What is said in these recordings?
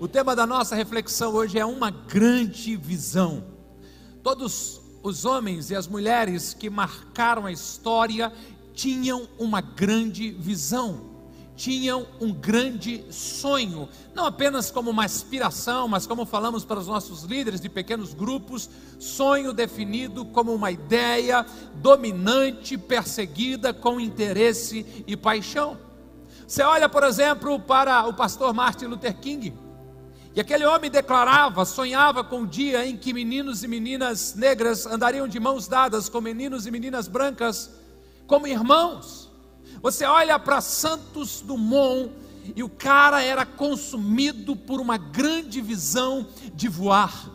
O tema da nossa reflexão hoje é uma grande visão. Todos os homens e as mulheres que marcaram a história tinham uma grande visão, tinham um grande sonho, não apenas como uma aspiração, mas como falamos para os nossos líderes de pequenos grupos, sonho definido como uma ideia dominante, perseguida com interesse e paixão. Você olha, por exemplo, para o pastor Martin Luther King, e aquele homem declarava, sonhava com o dia em que meninos e meninas negras andariam de mãos dadas com meninos e meninas brancas como irmãos. Você olha para Santos Dumont e o cara era consumido por uma grande visão de voar.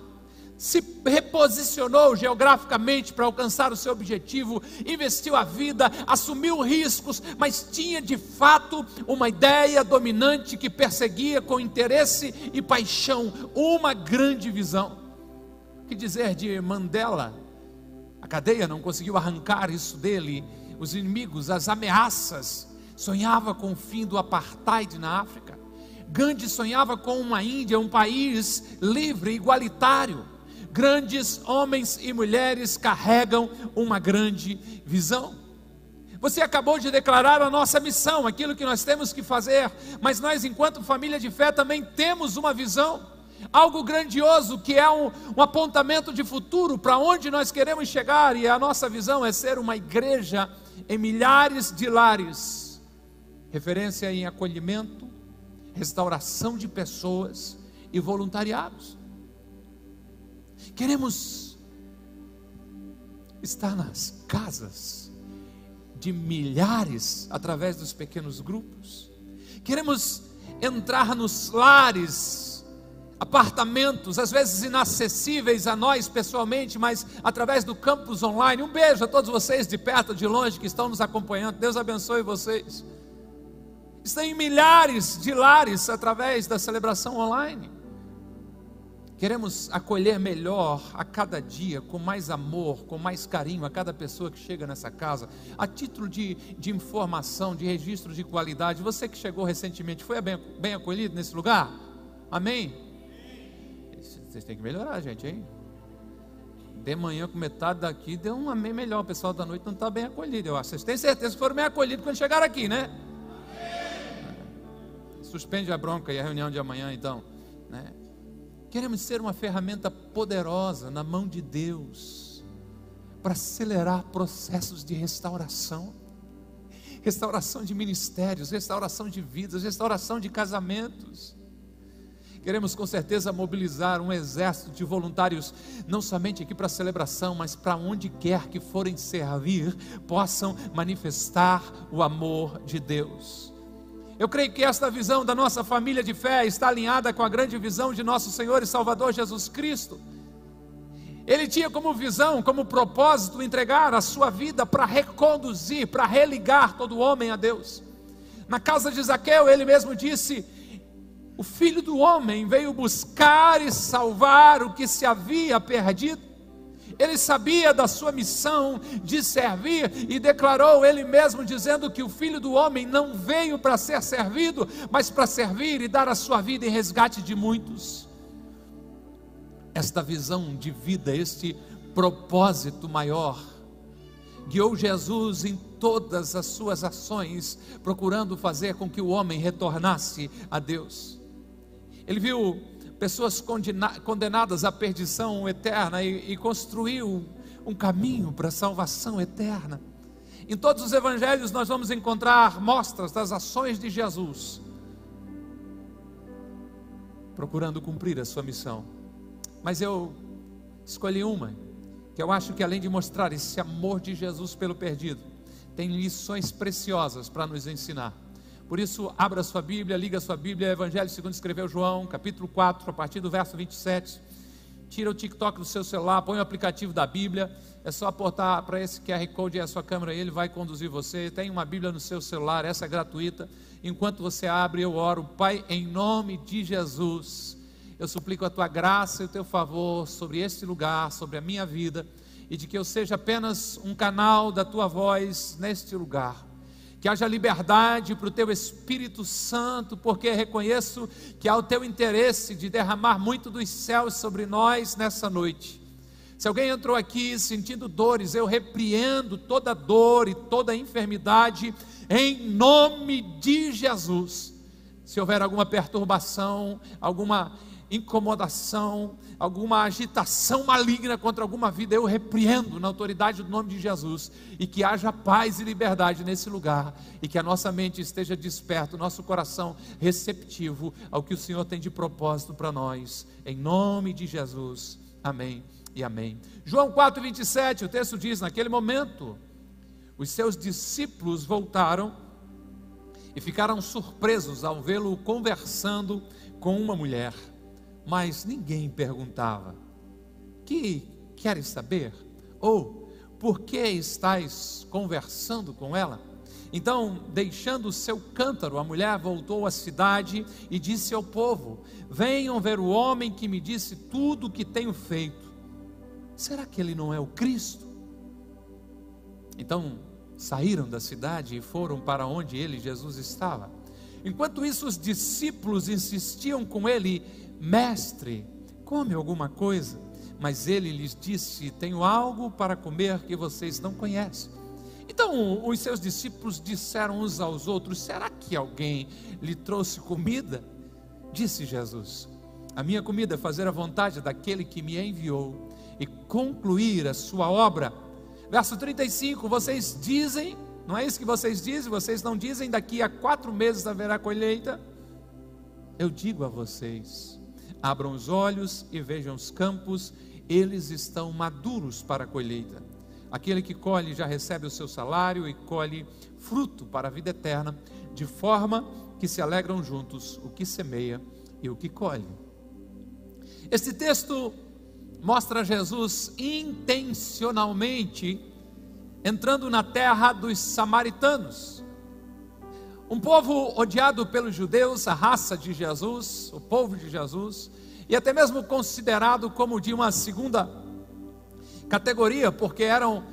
Se reposicionou geograficamente para alcançar o seu objetivo, investiu a vida, assumiu riscos, mas tinha de fato uma ideia dominante que perseguia com interesse e paixão uma grande visão. O que dizer de Mandela? A cadeia não conseguiu arrancar isso dele os inimigos, as ameaças. Sonhava com o fim do apartheid na África. Gandhi sonhava com uma Índia, um país livre, igualitário. Grandes homens e mulheres carregam uma grande visão. Você acabou de declarar a nossa missão, aquilo que nós temos que fazer, mas nós, enquanto família de fé, também temos uma visão algo grandioso que é um, um apontamento de futuro para onde nós queremos chegar, e a nossa visão é ser uma igreja em milhares de lares referência em acolhimento, restauração de pessoas e voluntariados. Queremos estar nas casas de milhares através dos pequenos grupos. Queremos entrar nos lares apartamentos, às vezes inacessíveis a nós pessoalmente, mas através do campus online. Um beijo a todos vocês de perto, de longe que estão nos acompanhando. Deus abençoe vocês. Estão em milhares de lares através da celebração online. Queremos acolher melhor a cada dia, com mais amor, com mais carinho, a cada pessoa que chega nessa casa. A título de, de informação, de registro de qualidade, você que chegou recentemente, foi bem, bem acolhido nesse lugar? Amém? Vocês têm que melhorar, gente, hein? De manhã com metade daqui deu um amém melhor. O pessoal da noite não está bem acolhido. Eu acho. Vocês têm certeza que foram bem acolhidos quando chegaram aqui, né? Suspende a bronca e a reunião de amanhã, então. Né? Queremos ser uma ferramenta poderosa na mão de Deus para acelerar processos de restauração restauração de ministérios, restauração de vidas, restauração de casamentos. Queremos com certeza mobilizar um exército de voluntários, não somente aqui para a celebração, mas para onde quer que forem servir, possam manifestar o amor de Deus. Eu creio que esta visão da nossa família de fé está alinhada com a grande visão de nosso Senhor e Salvador Jesus Cristo. Ele tinha como visão, como propósito, entregar a sua vida para reconduzir, para religar todo homem a Deus. Na casa de Zaqueu, ele mesmo disse: o filho do homem veio buscar e salvar o que se havia perdido. Ele sabia da sua missão de servir e declarou ele mesmo, dizendo que o filho do homem não veio para ser servido, mas para servir e dar a sua vida em resgate de muitos. Esta visão de vida, este propósito maior, guiou Jesus em todas as suas ações, procurando fazer com que o homem retornasse a Deus. Ele viu pessoas condenadas à perdição eterna e, e construiu um caminho para a salvação eterna. Em todos os evangelhos nós vamos encontrar mostras das ações de Jesus, procurando cumprir a sua missão. Mas eu escolhi uma, que eu acho que além de mostrar esse amor de Jesus pelo perdido, tem lições preciosas para nos ensinar. Por isso, abra sua Bíblia, liga sua Bíblia, Evangelho segundo escreveu João, capítulo 4, a partir do verso 27. Tira o TikTok do seu celular, põe o aplicativo da Bíblia. É só aportar para esse QR Code e a sua câmera, ele vai conduzir você. Tem uma Bíblia no seu celular, essa é gratuita. Enquanto você abre, eu oro, Pai, em nome de Jesus. Eu suplico a tua graça e o teu favor sobre este lugar, sobre a minha vida, e de que eu seja apenas um canal da tua voz neste lugar que haja liberdade para o teu Espírito Santo, porque reconheço que há o teu interesse de derramar muito dos céus sobre nós nessa noite. Se alguém entrou aqui sentindo dores, eu repreendo toda dor e toda enfermidade em nome de Jesus. Se houver alguma perturbação, alguma incomodação, alguma agitação maligna contra alguma vida, eu repreendo na autoridade do nome de Jesus e que haja paz e liberdade nesse lugar e que a nossa mente esteja desperta, o nosso coração receptivo ao que o Senhor tem de propósito para nós, em nome de Jesus. Amém e amém. João 4:27, o texto diz: naquele momento, os seus discípulos voltaram e ficaram surpresos ao vê-lo conversando com uma mulher mas ninguém perguntava: Que queres saber? Ou por que estais conversando com ela? Então, deixando o seu cântaro, a mulher voltou à cidade e disse ao povo: Venham ver o homem que me disse tudo o que tenho feito. Será que ele não é o Cristo? Então saíram da cidade e foram para onde ele, Jesus, estava. Enquanto isso, os discípulos insistiam com ele: Mestre, come alguma coisa. Mas ele lhes disse: Tenho algo para comer que vocês não conhecem. Então os seus discípulos disseram uns aos outros: Será que alguém lhe trouxe comida? Disse Jesus: A minha comida é fazer a vontade daquele que me enviou e concluir a sua obra. Verso 35: Vocês dizem, não é isso que vocês dizem? Vocês não dizem daqui a quatro meses haverá colheita? Eu digo a vocês Abram os olhos e vejam os campos, eles estão maduros para a colheita. Aquele que colhe já recebe o seu salário e colhe fruto para a vida eterna, de forma que se alegram juntos o que semeia e o que colhe. Este texto mostra Jesus intencionalmente entrando na terra dos samaritanos. Um povo odiado pelos judeus, a raça de Jesus, o povo de Jesus, e até mesmo considerado como de uma segunda categoria, porque eram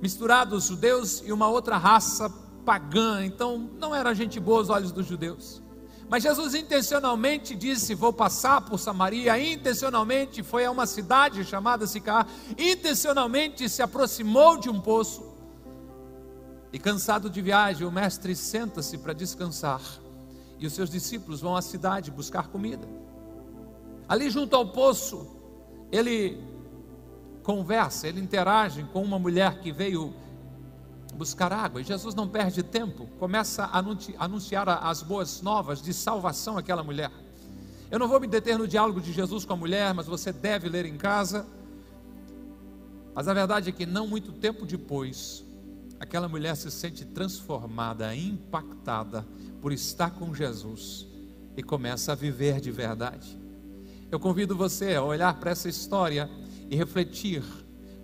misturados judeus e uma outra raça pagã, então não era gente boa aos olhos dos judeus. Mas Jesus intencionalmente disse: Vou passar por Samaria. Intencionalmente foi a uma cidade chamada Sicar. Intencionalmente se aproximou de um poço. E cansado de viagem, o mestre senta-se para descansar. E os seus discípulos vão à cidade buscar comida. Ali junto ao poço, ele conversa, ele interage com uma mulher que veio buscar água. E Jesus não perde tempo, começa a anunciar as boas novas de salvação àquela mulher. Eu não vou me deter no diálogo de Jesus com a mulher, mas você deve ler em casa. Mas a verdade é que não muito tempo depois, aquela mulher se sente transformada, impactada por estar com Jesus e começa a viver de verdade. Eu convido você a olhar para essa história e refletir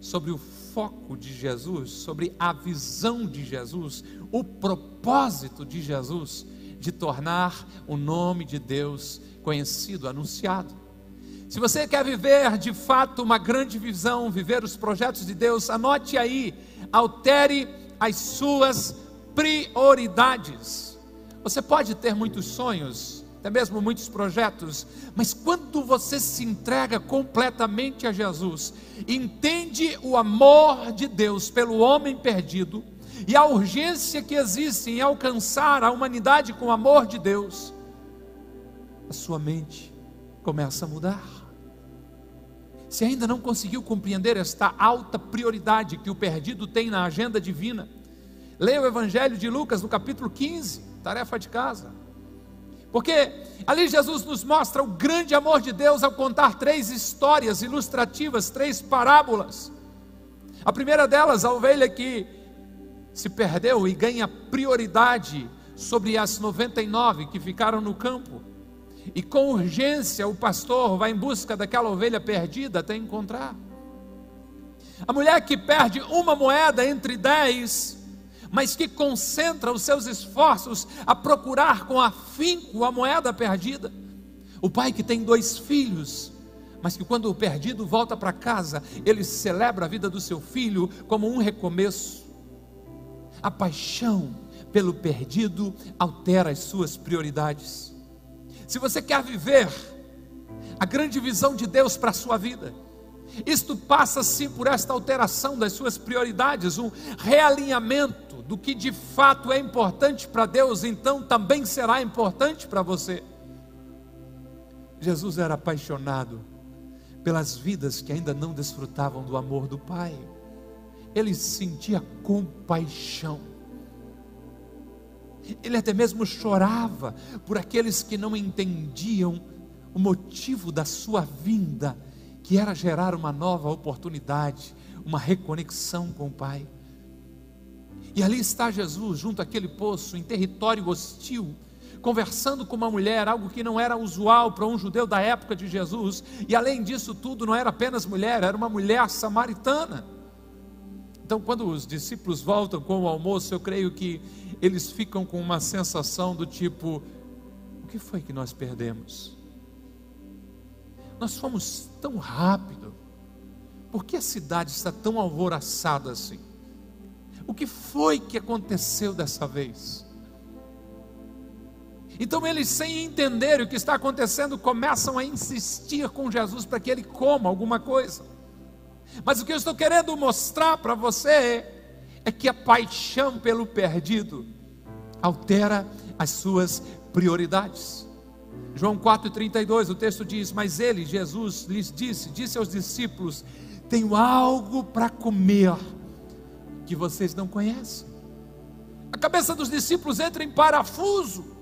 sobre o foco de Jesus, sobre a visão de Jesus, o propósito de Jesus de tornar o nome de Deus conhecido, anunciado. Se você quer viver de fato uma grande visão, viver os projetos de Deus, anote aí, altere as suas prioridades. Você pode ter muitos sonhos, até mesmo muitos projetos, mas quando você se entrega completamente a Jesus, entende o amor de Deus pelo homem perdido e a urgência que existe em alcançar a humanidade com o amor de Deus, a sua mente começa a mudar. Se ainda não conseguiu compreender esta alta prioridade que o perdido tem na agenda divina, leia o Evangelho de Lucas no capítulo 15, tarefa de casa. Porque ali Jesus nos mostra o grande amor de Deus ao contar três histórias ilustrativas, três parábolas. A primeira delas, a ovelha que se perdeu e ganha prioridade sobre as 99 que ficaram no campo. E com urgência o pastor vai em busca daquela ovelha perdida até encontrar. A mulher que perde uma moeda entre dez, mas que concentra os seus esforços a procurar com afinco a moeda perdida. O pai que tem dois filhos, mas que quando o perdido volta para casa, ele celebra a vida do seu filho como um recomeço. A paixão pelo perdido altera as suas prioridades. Se você quer viver a grande visão de Deus para a sua vida, isto passa sim por esta alteração das suas prioridades, um realinhamento do que de fato é importante para Deus, então também será importante para você. Jesus era apaixonado pelas vidas que ainda não desfrutavam do amor do Pai. Ele sentia compaixão. Ele até mesmo chorava por aqueles que não entendiam o motivo da sua vinda que era gerar uma nova oportunidade, uma reconexão com o Pai. E ali está Jesus, junto àquele poço, em território hostil, conversando com uma mulher, algo que não era usual para um judeu da época de Jesus, e além disso tudo, não era apenas mulher, era uma mulher samaritana. Então, quando os discípulos voltam com o almoço, eu creio que eles ficam com uma sensação do tipo: o que foi que nós perdemos? Nós fomos tão rápido. Por que a cidade está tão alvoroçada assim? O que foi que aconteceu dessa vez? Então eles, sem entender o que está acontecendo, começam a insistir com Jesus para que ele coma alguma coisa. Mas o que eu estou querendo mostrar para você é que a paixão pelo perdido altera as suas prioridades. João 4,32, o texto diz: Mas ele, Jesus, lhes disse, disse aos discípulos: Tenho algo para comer que vocês não conhecem. A cabeça dos discípulos entra em parafuso.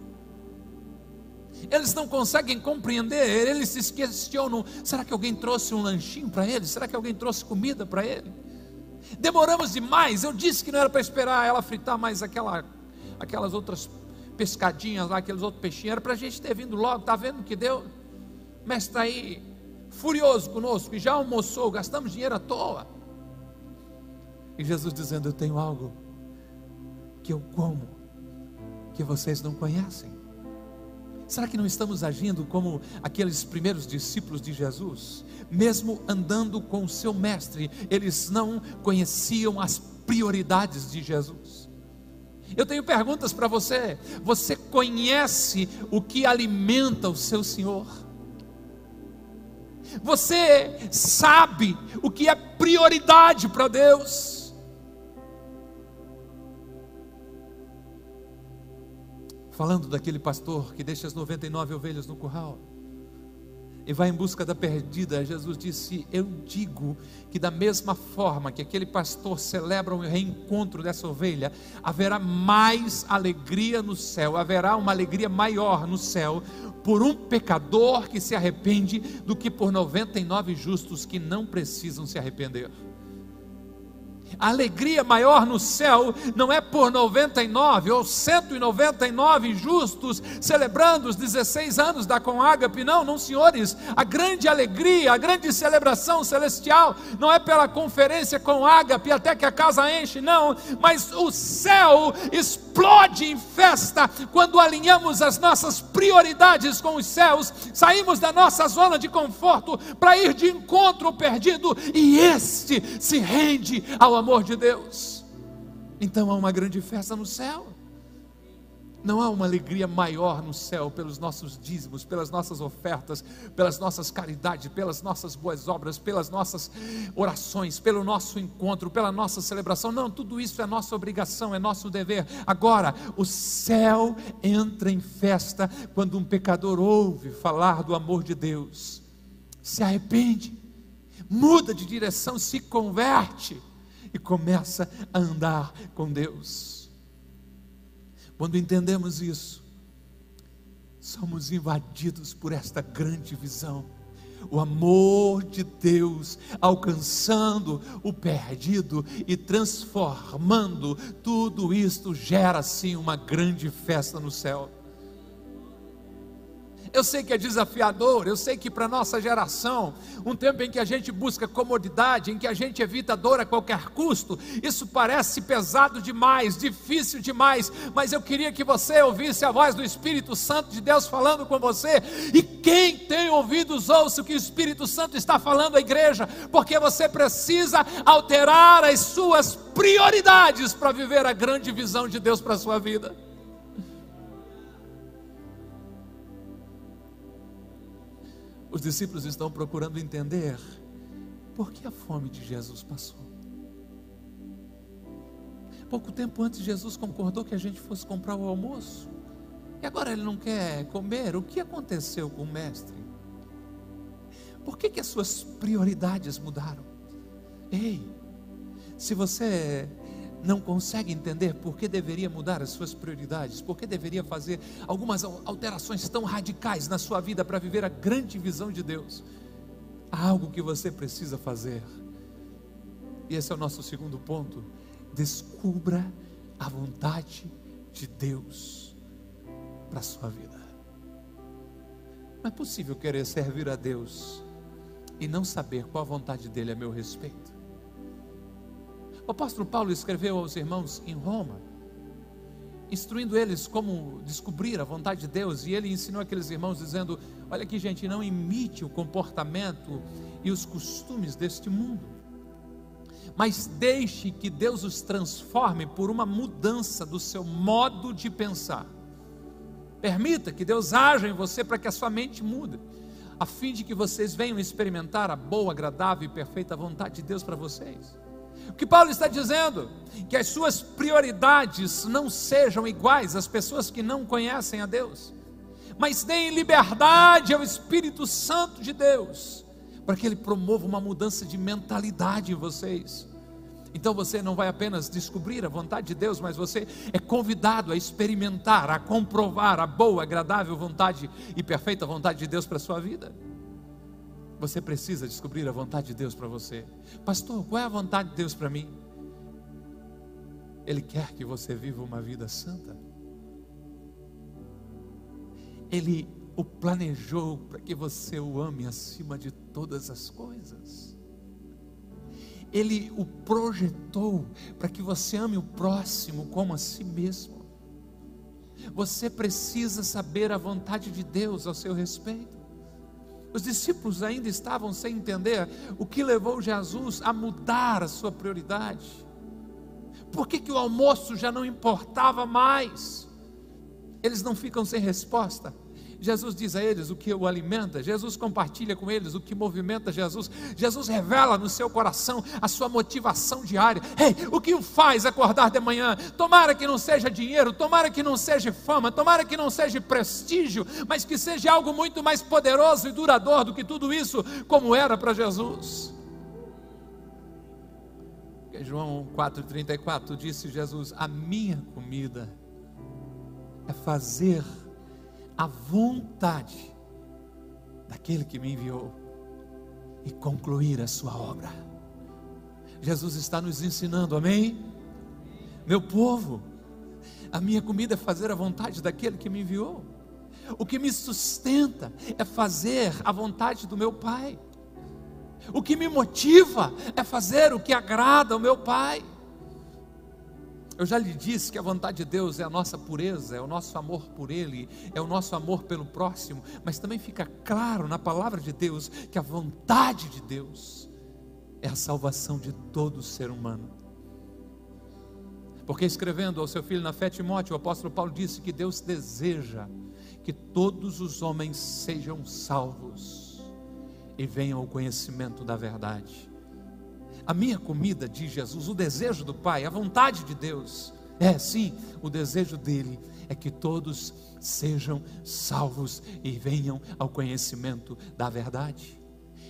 Eles não conseguem compreender, eles se questionam: será que alguém trouxe um lanchinho para eles? Será que alguém trouxe comida para ele? Demoramos demais. Eu disse que não era para esperar ela fritar mais aquela, aquelas outras pescadinhas lá, aqueles outros peixinhos, era para a gente ter vindo logo, está vendo que deu? Mestre está aí, furioso conosco, e já almoçou, gastamos dinheiro à toa. E Jesus dizendo: Eu tenho algo que eu como, que vocês não conhecem. Será que não estamos agindo como aqueles primeiros discípulos de Jesus? Mesmo andando com o seu mestre, eles não conheciam as prioridades de Jesus. Eu tenho perguntas para você. Você conhece o que alimenta o seu Senhor? Você sabe o que é prioridade para Deus? Falando daquele pastor que deixa as 99 ovelhas no curral e vai em busca da perdida, Jesus disse: Eu digo que, da mesma forma que aquele pastor celebra o reencontro dessa ovelha, haverá mais alegria no céu, haverá uma alegria maior no céu por um pecador que se arrepende do que por 99 justos que não precisam se arrepender. A alegria maior no céu não é por 99 ou 199 justos celebrando os 16 anos da Conágape, não, não, senhores. A grande alegria, a grande celebração celestial não é pela conferência com ágape até que a casa enche, não, mas o céu explode em festa quando alinhamos as nossas prioridades com os céus, saímos da nossa zona de conforto para ir de encontro perdido e este se rende ao amor de Deus. Então há uma grande festa no céu. Não há uma alegria maior no céu pelos nossos dízimos, pelas nossas ofertas, pelas nossas caridades, pelas nossas boas obras, pelas nossas orações, pelo nosso encontro, pela nossa celebração. Não, tudo isso é nossa obrigação, é nosso dever. Agora, o céu entra em festa quando um pecador ouve falar do amor de Deus, se arrepende, muda de direção, se converte e começa a andar com Deus. Quando entendemos isso, somos invadidos por esta grande visão. O amor de Deus alcançando o perdido e transformando tudo isto gera assim uma grande festa no céu. Eu sei que é desafiador, eu sei que para nossa geração, um tempo em que a gente busca comodidade, em que a gente evita dor a qualquer custo, isso parece pesado demais, difícil demais, mas eu queria que você ouvisse a voz do Espírito Santo de Deus falando com você, e quem tem ouvidos, ouça o que o Espírito Santo está falando à igreja, porque você precisa alterar as suas prioridades para viver a grande visão de Deus para a sua vida. Os discípulos estão procurando entender por que a fome de Jesus passou. Pouco tempo antes, Jesus concordou que a gente fosse comprar o almoço. E agora ele não quer comer. O que aconteceu com o mestre? Por que, que as suas prioridades mudaram? Ei, se você não consegue entender por que deveria mudar as suas prioridades, por que deveria fazer algumas alterações tão radicais na sua vida para viver a grande visão de Deus, há algo que você precisa fazer. E esse é o nosso segundo ponto. Descubra a vontade de Deus para a sua vida. Não é possível querer servir a Deus e não saber qual a vontade dele a meu respeito. O apóstolo Paulo escreveu aos irmãos em Roma, instruindo eles como descobrir a vontade de Deus, e ele ensinou aqueles irmãos dizendo: Olha aqui, gente, não imite o comportamento e os costumes deste mundo, mas deixe que Deus os transforme por uma mudança do seu modo de pensar. Permita que Deus haja em você para que a sua mente mude, a fim de que vocês venham experimentar a boa, agradável e perfeita vontade de Deus para vocês. O que Paulo está dizendo? Que as suas prioridades não sejam iguais às pessoas que não conhecem a Deus, mas deem liberdade ao Espírito Santo de Deus, para que ele promova uma mudança de mentalidade em vocês. Então você não vai apenas descobrir a vontade de Deus, mas você é convidado a experimentar, a comprovar a boa, agradável vontade e perfeita vontade de Deus para a sua vida. Você precisa descobrir a vontade de Deus para você. Pastor, qual é a vontade de Deus para mim? Ele quer que você viva uma vida santa. Ele o planejou para que você o ame acima de todas as coisas. Ele o projetou para que você ame o próximo como a si mesmo. Você precisa saber a vontade de Deus ao seu respeito. Os discípulos ainda estavam sem entender o que levou Jesus a mudar a sua prioridade. Por que, que o almoço já não importava mais? Eles não ficam sem resposta. Jesus diz a eles o que o alimenta, Jesus compartilha com eles o que movimenta Jesus, Jesus revela no seu coração a sua motivação diária. Ei, o que o faz acordar de manhã? Tomara que não seja dinheiro, tomara que não seja fama, tomara que não seja prestígio, mas que seja algo muito mais poderoso e duradouro do que tudo isso, como era para Jesus. João 4,34 disse Jesus: A minha comida é fazer a vontade daquele que me enviou e concluir a sua obra. Jesus está nos ensinando, amém? Meu povo, a minha comida é fazer a vontade daquele que me enviou. O que me sustenta é fazer a vontade do meu Pai. O que me motiva é fazer o que agrada ao meu Pai. Eu já lhe disse que a vontade de Deus é a nossa pureza, é o nosso amor por Ele, é o nosso amor pelo próximo, mas também fica claro na palavra de Deus que a vontade de Deus é a salvação de todo ser humano. Porque escrevendo ao seu filho na fé Timóteo, o apóstolo Paulo disse que Deus deseja que todos os homens sejam salvos e venham ao conhecimento da verdade. A minha comida, diz Jesus, o desejo do Pai, a vontade de Deus, é sim, o desejo dele é que todos sejam salvos e venham ao conhecimento da verdade.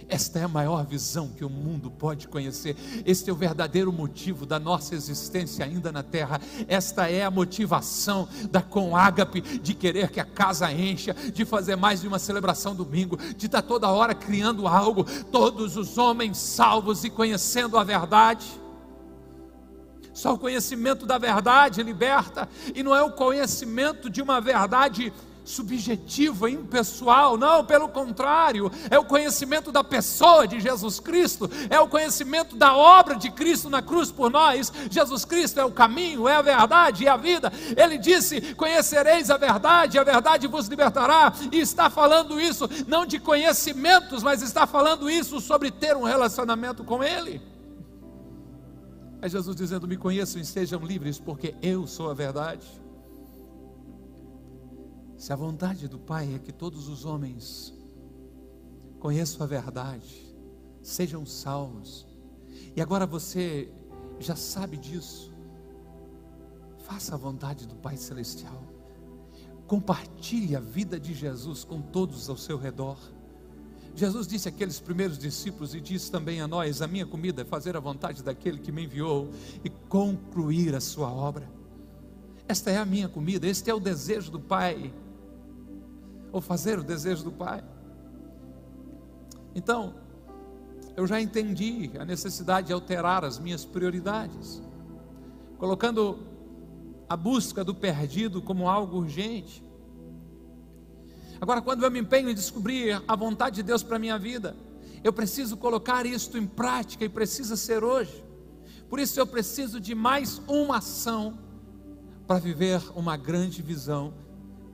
Esta é a maior visão que o mundo pode conhecer. Este é o verdadeiro motivo da nossa existência ainda na terra. Esta é a motivação da com ágape de querer que a casa encha, de fazer mais de uma celebração domingo, de estar toda hora criando algo. Todos os homens salvos e conhecendo a verdade. Só o conhecimento da verdade liberta, e não é o conhecimento de uma verdade subjetivo, impessoal, não, pelo contrário, é o conhecimento da pessoa de Jesus Cristo, é o conhecimento da obra de Cristo na cruz por nós. Jesus Cristo é o caminho, é a verdade e a vida. Ele disse: Conhecereis a verdade, a verdade vos libertará. E está falando isso não de conhecimentos, mas está falando isso sobre ter um relacionamento com Ele. É Jesus dizendo: Me conheçam e sejam livres, porque eu sou a verdade. Se a vontade do Pai é que todos os homens conheçam a verdade, sejam salvos, e agora você já sabe disso, faça a vontade do Pai Celestial, compartilhe a vida de Jesus com todos ao seu redor. Jesus disse àqueles primeiros discípulos e diz também a nós: A minha comida é fazer a vontade daquele que me enviou e concluir a sua obra. Esta é a minha comida, este é o desejo do Pai ou fazer o desejo do Pai. Então, eu já entendi a necessidade de alterar as minhas prioridades, colocando a busca do perdido como algo urgente. Agora, quando eu me empenho em descobrir a vontade de Deus para a minha vida, eu preciso colocar isto em prática e precisa ser hoje. Por isso eu preciso de mais uma ação para viver uma grande visão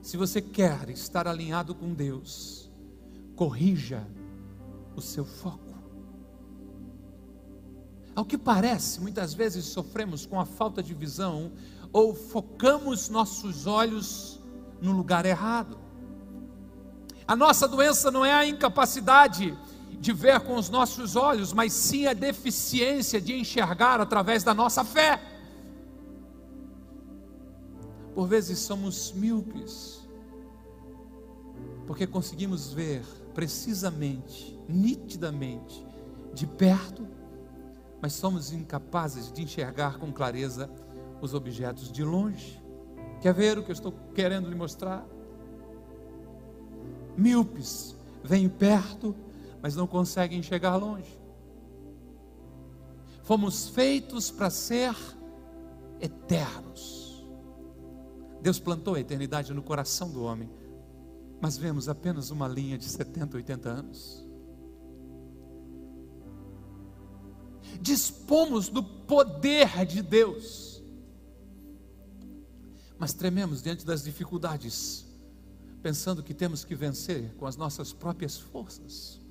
se você quer estar alinhado com Deus, corrija o seu foco. Ao que parece, muitas vezes sofremos com a falta de visão ou focamos nossos olhos no lugar errado. A nossa doença não é a incapacidade de ver com os nossos olhos, mas sim a deficiência de enxergar através da nossa fé. Por vezes somos míopes, porque conseguimos ver precisamente, nitidamente, de perto, mas somos incapazes de enxergar com clareza os objetos de longe. Quer ver o que eu estou querendo lhe mostrar? Míopes vêm perto, mas não conseguem chegar longe. Fomos feitos para ser eternos. Deus plantou a eternidade no coração do homem mas vemos apenas uma linha de 70, 80 anos. Dispomos do poder de Deus, mas trememos diante das dificuldades, pensando que temos que vencer com as nossas próprias forças.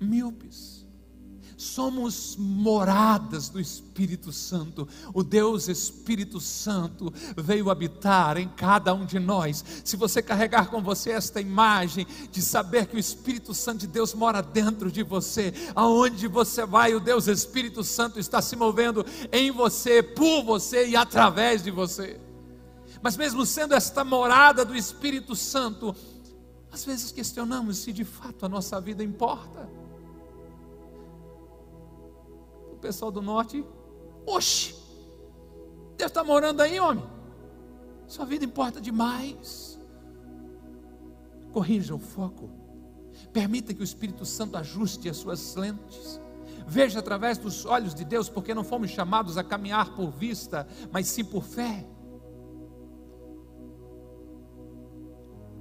Míopes somos moradas do Espírito Santo. O Deus Espírito Santo veio habitar em cada um de nós. Se você carregar com você esta imagem de saber que o Espírito Santo de Deus mora dentro de você, aonde você vai, o Deus Espírito Santo está se movendo em você, por você e através de você. Mas mesmo sendo esta morada do Espírito Santo, às vezes questionamos se de fato a nossa vida importa pessoal do norte, oxe, Deus está morando aí, homem. Sua vida importa demais. Corrija o foco. Permita que o Espírito Santo ajuste as suas lentes. Veja através dos olhos de Deus, porque não fomos chamados a caminhar por vista, mas sim por fé.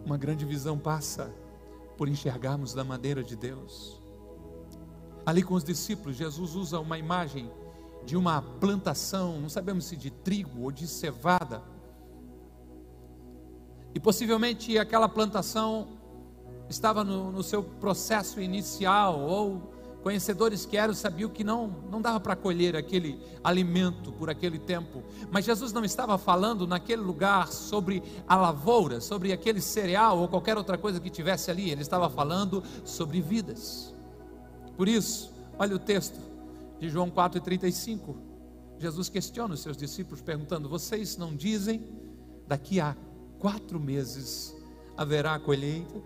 Uma grande visão passa por enxergarmos da maneira de Deus. Ali com os discípulos, Jesus usa uma imagem de uma plantação, não sabemos se de trigo ou de cevada. E possivelmente aquela plantação estava no, no seu processo inicial, ou conhecedores que eram sabiam que não, não dava para colher aquele alimento por aquele tempo. Mas Jesus não estava falando naquele lugar sobre a lavoura, sobre aquele cereal ou qualquer outra coisa que tivesse ali, ele estava falando sobre vidas. Por isso, olha o texto de João 4,35. Jesus questiona os seus discípulos, perguntando: Vocês não dizem, daqui a quatro meses haverá colheita?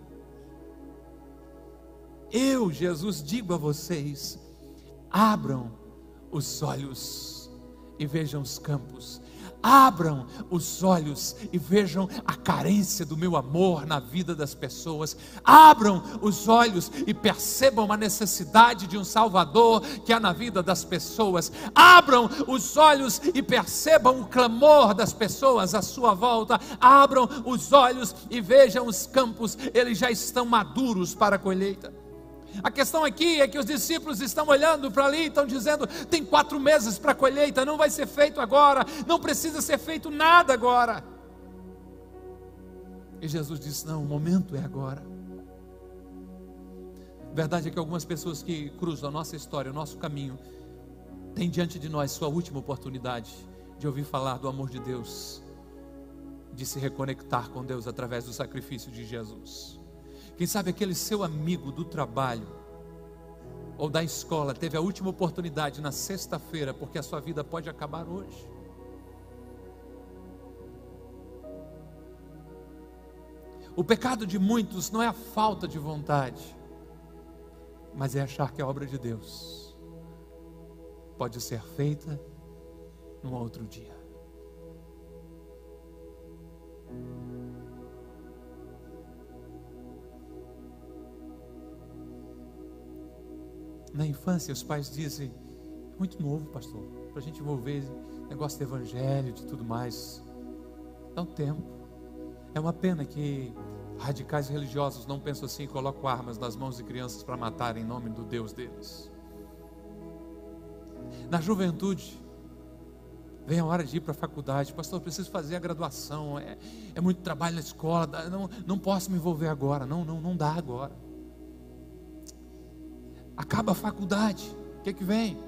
Eu, Jesus, digo a vocês: abram os olhos e vejam os campos. Abram os olhos e vejam a carência do meu amor na vida das pessoas. Abram os olhos e percebam a necessidade de um Salvador que há na vida das pessoas. Abram os olhos e percebam o clamor das pessoas à sua volta. Abram os olhos e vejam os campos, eles já estão maduros para a colheita. A questão aqui é que os discípulos estão olhando para ali e estão dizendo: tem quatro meses para a colheita, não vai ser feito agora, não precisa ser feito nada agora. E Jesus disse: não, o momento é agora. Verdade é que algumas pessoas que cruzam a nossa história, o nosso caminho, têm diante de nós sua última oportunidade de ouvir falar do amor de Deus, de se reconectar com Deus através do sacrifício de Jesus. Quem sabe aquele seu amigo do trabalho ou da escola teve a última oportunidade na sexta-feira, porque a sua vida pode acabar hoje. O pecado de muitos não é a falta de vontade, mas é achar que a obra de Deus pode ser feita num outro dia. Na infância os pais dizem, muito novo, pastor, para a gente envolver negócio de evangelho, de tudo mais. Dá um tempo. É uma pena que radicais religiosos não pensam assim e colocam armas nas mãos de crianças para matar em nome do Deus deles. Na juventude, vem a hora de ir para a faculdade, pastor, preciso fazer a graduação, é, é muito trabalho na escola, não, não posso me envolver agora, não, não, não dá agora. Acaba a faculdade. O que, que vem?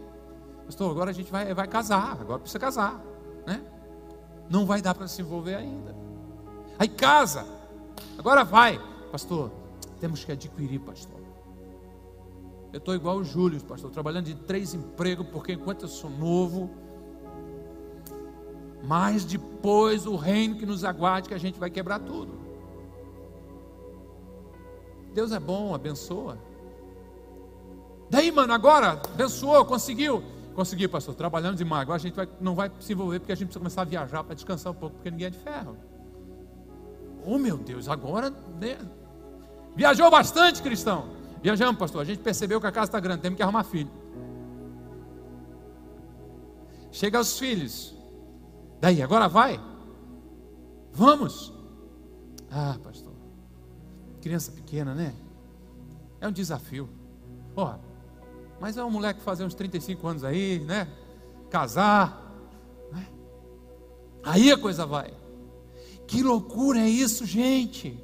Pastor, agora a gente vai, vai casar, agora precisa casar. Né? Não vai dar para se envolver ainda. Aí casa, agora vai. Pastor, temos que adquirir, pastor. Eu estou igual o Júlio, pastor, trabalhando de três empregos, porque enquanto eu sou novo, mas depois o reino que nos aguarde, que a gente vai quebrar tudo. Deus é bom, abençoa. Daí, mano, agora, abençoou, conseguiu. Consegui, pastor, trabalhando demais. Agora a gente vai, não vai se envolver porque a gente precisa começar a viajar para descansar um pouco, porque ninguém é de ferro. Oh meu Deus, agora. Né? Viajou bastante, cristão. Viajamos, pastor. A gente percebeu que a casa está grande, temos que arrumar filho. Chega aos filhos. Daí, agora vai? Vamos. Ah, pastor. Criança pequena, né? É um desafio. Porra, mas é um moleque fazer uns 35 anos aí, né? Casar. Né? Aí a coisa vai. Que loucura é isso, gente?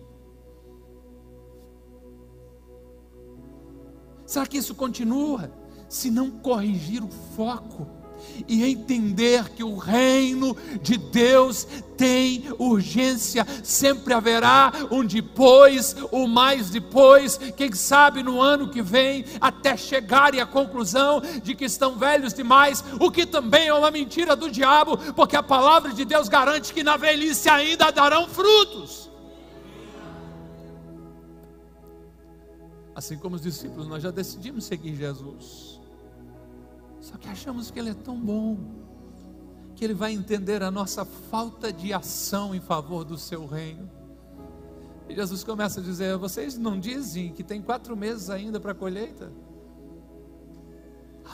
Será que isso continua? Se não corrigir o foco e entender que o reino de Deus tem urgência, sempre haverá um depois, o mais depois, quem sabe no ano que vem, até chegarem à conclusão de que estão velhos demais, o que também é uma mentira do diabo, porque a palavra de Deus garante que na velhice ainda darão frutos. Assim como os discípulos, nós já decidimos seguir Jesus. Só que achamos que Ele é tão bom, que Ele vai entender a nossa falta de ação em favor do Seu reino. E Jesus começa a dizer: Vocês não dizem que tem quatro meses ainda para a colheita?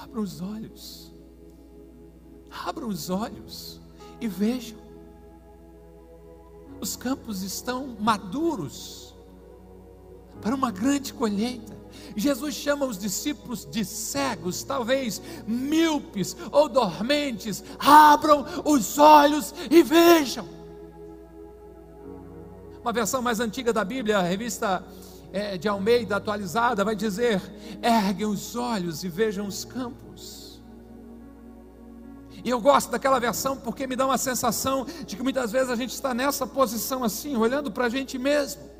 Abram os olhos, abram os olhos e vejam. Os campos estão maduros para uma grande colheita. Jesus chama os discípulos de cegos, talvez míopes ou dormentes. Abram os olhos e vejam. Uma versão mais antiga da Bíblia, a revista é, de Almeida atualizada, vai dizer: erguem os olhos e vejam os campos. E eu gosto daquela versão porque me dá uma sensação de que muitas vezes a gente está nessa posição assim, olhando para a gente mesmo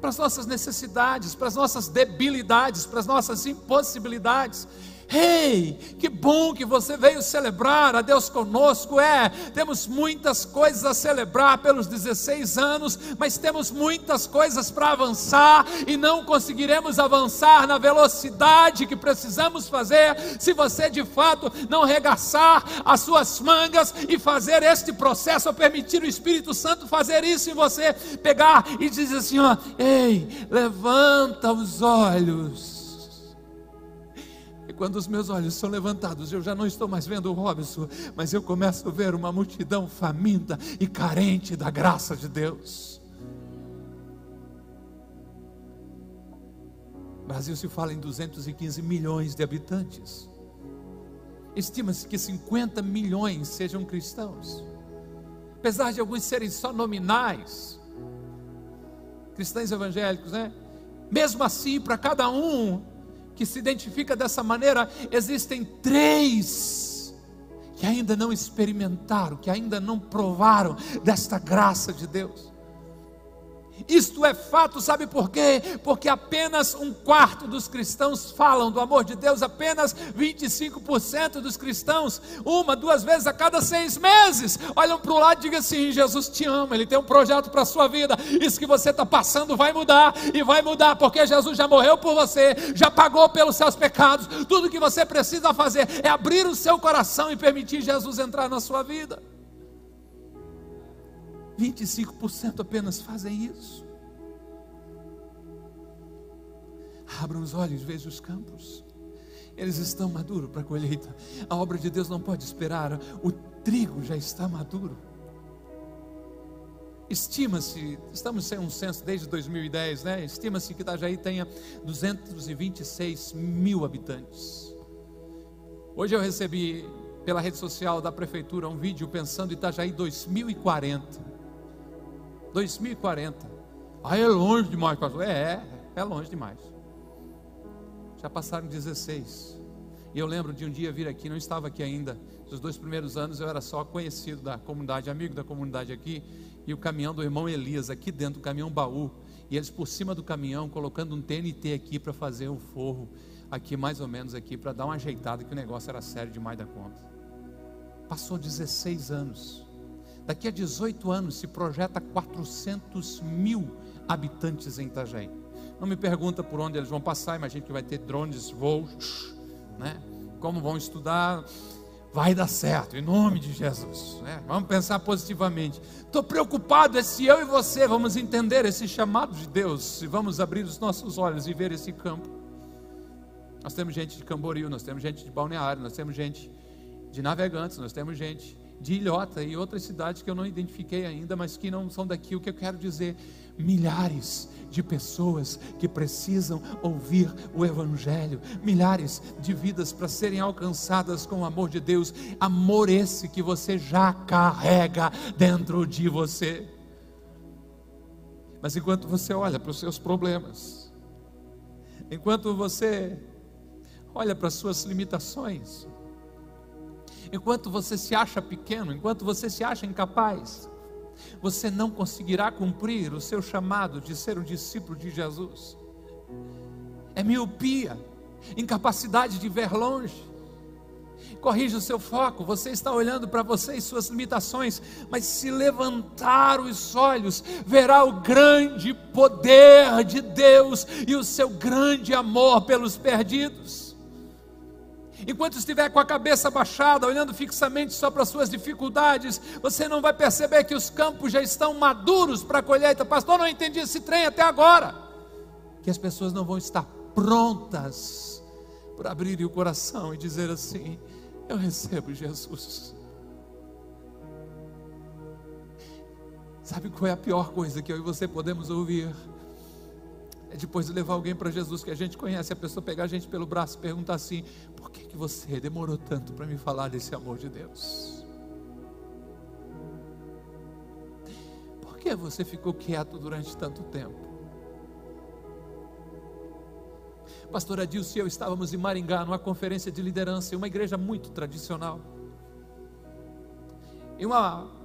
para as nossas necessidades, para as nossas debilidades, para as nossas impossibilidades. Ei, que bom que você veio celebrar a Deus conosco. É, temos muitas coisas a celebrar pelos 16 anos, mas temos muitas coisas para avançar e não conseguiremos avançar na velocidade que precisamos fazer se você de fato não regaçar as suas mangas e fazer este processo, ou permitir o Espírito Santo fazer isso em você, pegar e dizer assim: ó, ei, levanta os olhos quando os meus olhos são levantados, eu já não estou mais vendo o Robson, mas eu começo a ver uma multidão faminta e carente da graça de Deus. O Brasil se fala em 215 milhões de habitantes. Estima-se que 50 milhões sejam cristãos. Apesar de alguns serem só nominais, cristãos evangélicos, né? Mesmo assim, para cada um que se identifica dessa maneira, existem três que ainda não experimentaram, que ainda não provaram desta graça de Deus. Isto é fato, sabe por quê? Porque apenas um quarto dos cristãos falam do amor de Deus, apenas 25% dos cristãos, uma, duas vezes a cada seis meses, olham para o lado e digam assim: Jesus te ama, Ele tem um projeto para a sua vida, isso que você está passando vai mudar, e vai mudar, porque Jesus já morreu por você, já pagou pelos seus pecados, tudo que você precisa fazer é abrir o seu coração e permitir Jesus entrar na sua vida. 25% apenas fazem isso. Abram os olhos, vejam os campos. Eles estão maduros para a colheita. A obra de Deus não pode esperar. O trigo já está maduro. Estima-se, estamos sem um censo desde 2010, né? Estima-se que Itajaí tenha 226 mil habitantes. Hoje eu recebi pela rede social da prefeitura um vídeo pensando Itajaí 2040. 2040. Ah, é longe demais, pastor. É, é longe demais. Já passaram 16. E eu lembro de um dia vir aqui, não estava aqui ainda. Nos dois primeiros anos eu era só conhecido da comunidade, amigo da comunidade aqui. E o caminhão do irmão Elias, aqui dentro, o caminhão baú. E eles por cima do caminhão, colocando um TNT aqui para fazer um forro. Aqui, mais ou menos aqui, para dar uma ajeitada, que o negócio era sério demais da conta. Passou 16 anos. Daqui a 18 anos se projeta 400 mil habitantes em Itajaí. Não me pergunta por onde eles vão passar, imagino que vai ter drones, voos, né? Como vão estudar, vai dar certo, em nome de Jesus. Né? Vamos pensar positivamente. Estou preocupado é se eu e você vamos entender esse chamado de Deus, se vamos abrir os nossos olhos e ver esse campo. Nós temos gente de Camboriú, nós temos gente de Balneário, nós temos gente de Navegantes, nós temos gente de Ilhota e outras cidades que eu não identifiquei ainda, mas que não são daqui. O que eu quero dizer? Milhares de pessoas que precisam ouvir o Evangelho, milhares de vidas para serem alcançadas com o amor de Deus, amor esse que você já carrega dentro de você. Mas enquanto você olha para os seus problemas, enquanto você olha para as suas limitações, enquanto você se acha pequeno, enquanto você se acha incapaz, você não conseguirá cumprir o seu chamado de ser um discípulo de Jesus. É miopia, incapacidade de ver longe. Corrija o seu foco, você está olhando para você e suas limitações, mas se levantar os olhos, verá o grande poder de Deus e o seu grande amor pelos perdidos. Enquanto estiver com a cabeça baixada, olhando fixamente só para as suas dificuldades, você não vai perceber que os campos já estão maduros para a colheita. Pastor, não entendi esse trem até agora. Que as pessoas não vão estar prontas para abrirem o coração e dizer assim: Eu recebo Jesus. Sabe qual é a pior coisa que eu e você podemos ouvir? Depois de levar alguém para Jesus que a gente conhece, a pessoa pegar a gente pelo braço e perguntar assim: por que, que você demorou tanto para me falar desse amor de Deus? Por que você ficou quieto durante tanto tempo? Pastor Adilson e eu estávamos em Maringá, numa conferência de liderança, em uma igreja muito tradicional. E uma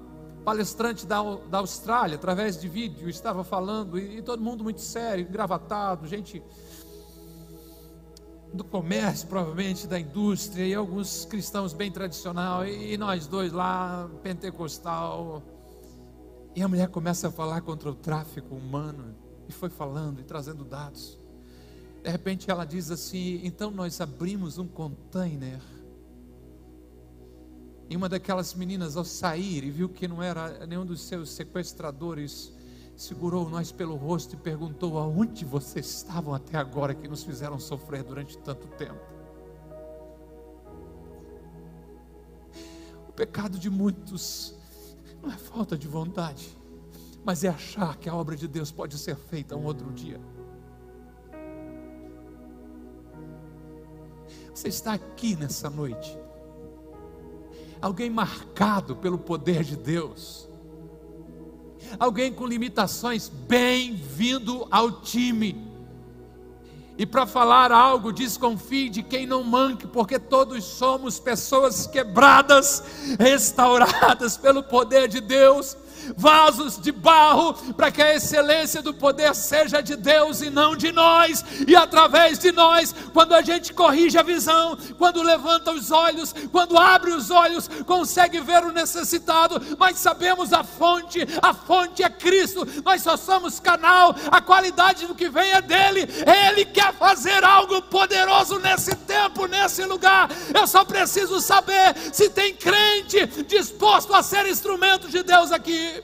palestrante da, da Austrália, através de vídeo, estava falando, e, e todo mundo muito sério, engravatado, gente do comércio, provavelmente da indústria, e alguns cristãos bem tradicional, e nós dois lá, pentecostal. E a mulher começa a falar contra o tráfico humano, e foi falando e trazendo dados. De repente ela diz assim: então nós abrimos um container. E uma daquelas meninas, ao sair e viu que não era nenhum dos seus sequestradores, segurou nós pelo rosto e perguntou: Aonde vocês estavam até agora que nos fizeram sofrer durante tanto tempo? O pecado de muitos não é falta de vontade, mas é achar que a obra de Deus pode ser feita um outro dia. Você está aqui nessa noite, alguém marcado pelo poder de Deus. Alguém com limitações, bem-vindo ao time. E para falar algo, desconfie de quem não manque, porque todos somos pessoas quebradas, restauradas pelo poder de Deus vasos de barro, para que a excelência do poder seja de Deus e não de nós, e através de nós, quando a gente corrige a visão, quando levanta os olhos, quando abre os olhos, consegue ver o necessitado, mas sabemos a fonte, a fonte é Cristo, nós só somos canal, a qualidade do que vem é dele, ele quer fazer algo poderoso nesse tempo, nesse lugar. Eu só preciso saber se tem crente disposto a ser instrumento de Deus aqui.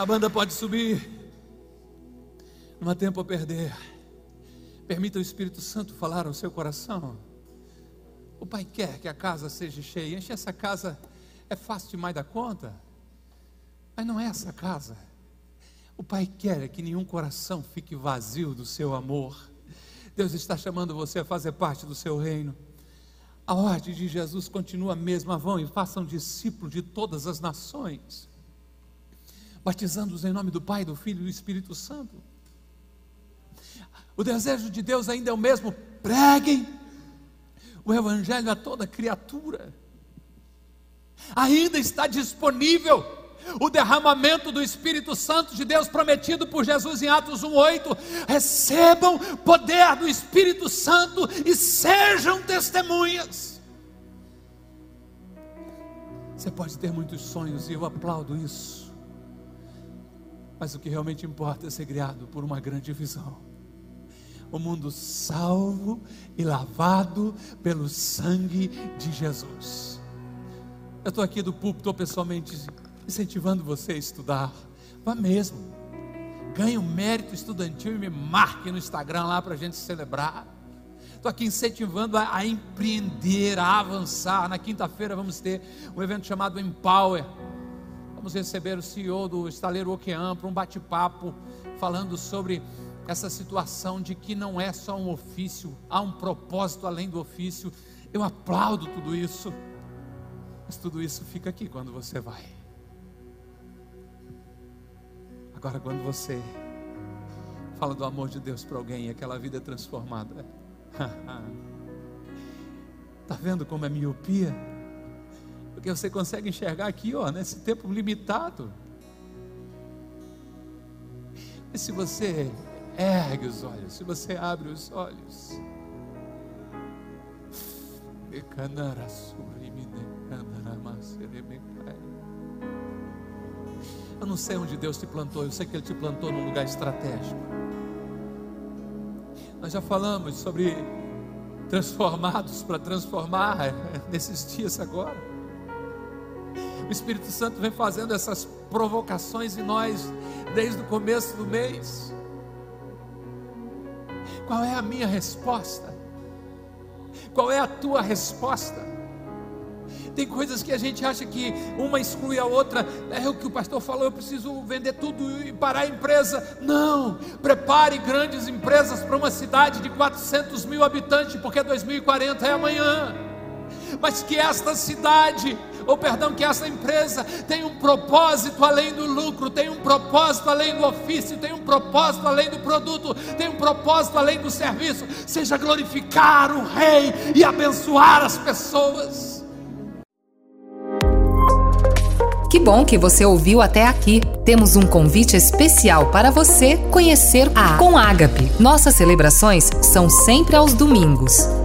A banda pode subir. Não há tempo a perder. Permita o Espírito Santo falar ao seu coração. O Pai quer que a casa seja cheia. Enche essa casa é fácil demais da conta. Mas não é essa casa. O Pai quer que nenhum coração fique vazio do seu amor. Deus está chamando você a fazer parte do seu reino. A ordem de Jesus continua a mesma. Vão e façam discípulos de todas as nações batizando-os em nome do Pai, do Filho e do Espírito Santo. O desejo de Deus ainda é o mesmo: preguem o Evangelho a toda criatura. Ainda está disponível o derramamento do Espírito Santo de Deus prometido por Jesus em Atos 1:8. Recebam poder do Espírito Santo e sejam testemunhas. Você pode ter muitos sonhos e eu aplaudo isso. Mas o que realmente importa é ser criado por uma grande visão. O mundo salvo e lavado pelo sangue de Jesus. Eu estou aqui do púlpito pessoalmente incentivando você a estudar. Vá mesmo. Ganhe um mérito estudantil e me marque no Instagram lá para a gente celebrar. Estou aqui incentivando a, a empreender, a avançar. Na quinta-feira vamos ter um evento chamado Empower Vamos receber o CEO do estaleiro Okean para um bate-papo falando sobre essa situação de que não é só um ofício, há um propósito além do ofício. Eu aplaudo tudo isso, mas tudo isso fica aqui quando você vai. Agora, quando você fala do amor de Deus para alguém e aquela vida é transformada, está vendo como é miopia? Porque você consegue enxergar aqui, ó, nesse tempo limitado. Mas se você ergue os olhos, se você abre os olhos, eu não sei onde Deus te plantou, eu sei que Ele te plantou num lugar estratégico. Nós já falamos sobre transformados para transformar nesses dias agora. O Espírito Santo vem fazendo essas provocações em nós desde o começo do mês. Qual é a minha resposta? Qual é a tua resposta? Tem coisas que a gente acha que uma exclui a outra. É o que o pastor falou, eu preciso vender tudo e parar a empresa. Não, prepare grandes empresas para uma cidade de 400 mil habitantes, porque 2040 é amanhã. Mas que esta cidade ou perdão, que essa empresa tem um propósito além do lucro, tem um propósito além do ofício, tem um propósito além do produto, tem um propósito além do serviço, seja glorificar o Rei e abençoar as pessoas. Que bom que você ouviu até aqui. Temos um convite especial para você conhecer a Com Ágape. Nossas celebrações são sempre aos domingos,